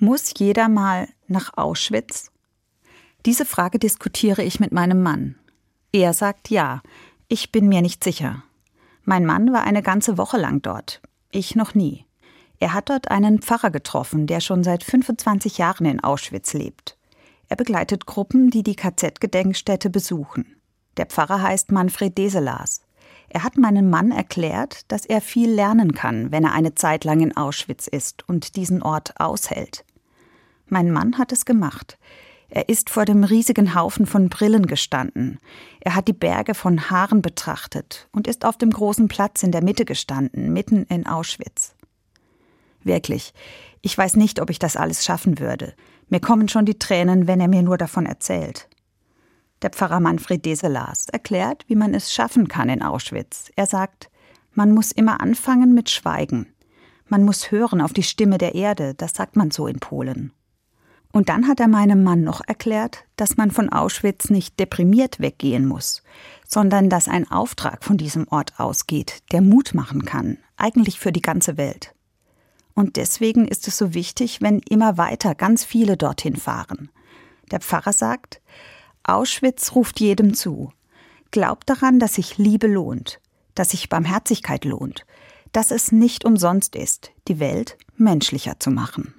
Muss jeder mal nach Auschwitz? Diese Frage diskutiere ich mit meinem Mann. Er sagt ja, ich bin mir nicht sicher. Mein Mann war eine ganze Woche lang dort, ich noch nie. Er hat dort einen Pfarrer getroffen, der schon seit 25 Jahren in Auschwitz lebt. Er begleitet Gruppen, die die KZ-Gedenkstätte besuchen. Der Pfarrer heißt Manfred Deselas. Er hat meinem Mann erklärt, dass er viel lernen kann, wenn er eine Zeit lang in Auschwitz ist und diesen Ort aushält. Mein Mann hat es gemacht. Er ist vor dem riesigen Haufen von Brillen gestanden. Er hat die Berge von Haaren betrachtet und ist auf dem großen Platz in der Mitte gestanden, mitten in Auschwitz. Wirklich, ich weiß nicht, ob ich das alles schaffen würde. Mir kommen schon die Tränen, wenn er mir nur davon erzählt. Der Pfarrer Manfred Deselas erklärt, wie man es schaffen kann in Auschwitz. Er sagt, man muss immer anfangen mit Schweigen. Man muss hören auf die Stimme der Erde, das sagt man so in Polen. Und dann hat er meinem Mann noch erklärt, dass man von Auschwitz nicht deprimiert weggehen muss, sondern dass ein Auftrag von diesem Ort ausgeht, der Mut machen kann, eigentlich für die ganze Welt. Und deswegen ist es so wichtig, wenn immer weiter ganz viele dorthin fahren. Der Pfarrer sagt, Auschwitz ruft jedem zu. Glaubt daran, dass sich Liebe lohnt, dass sich Barmherzigkeit lohnt, dass es nicht umsonst ist, die Welt menschlicher zu machen.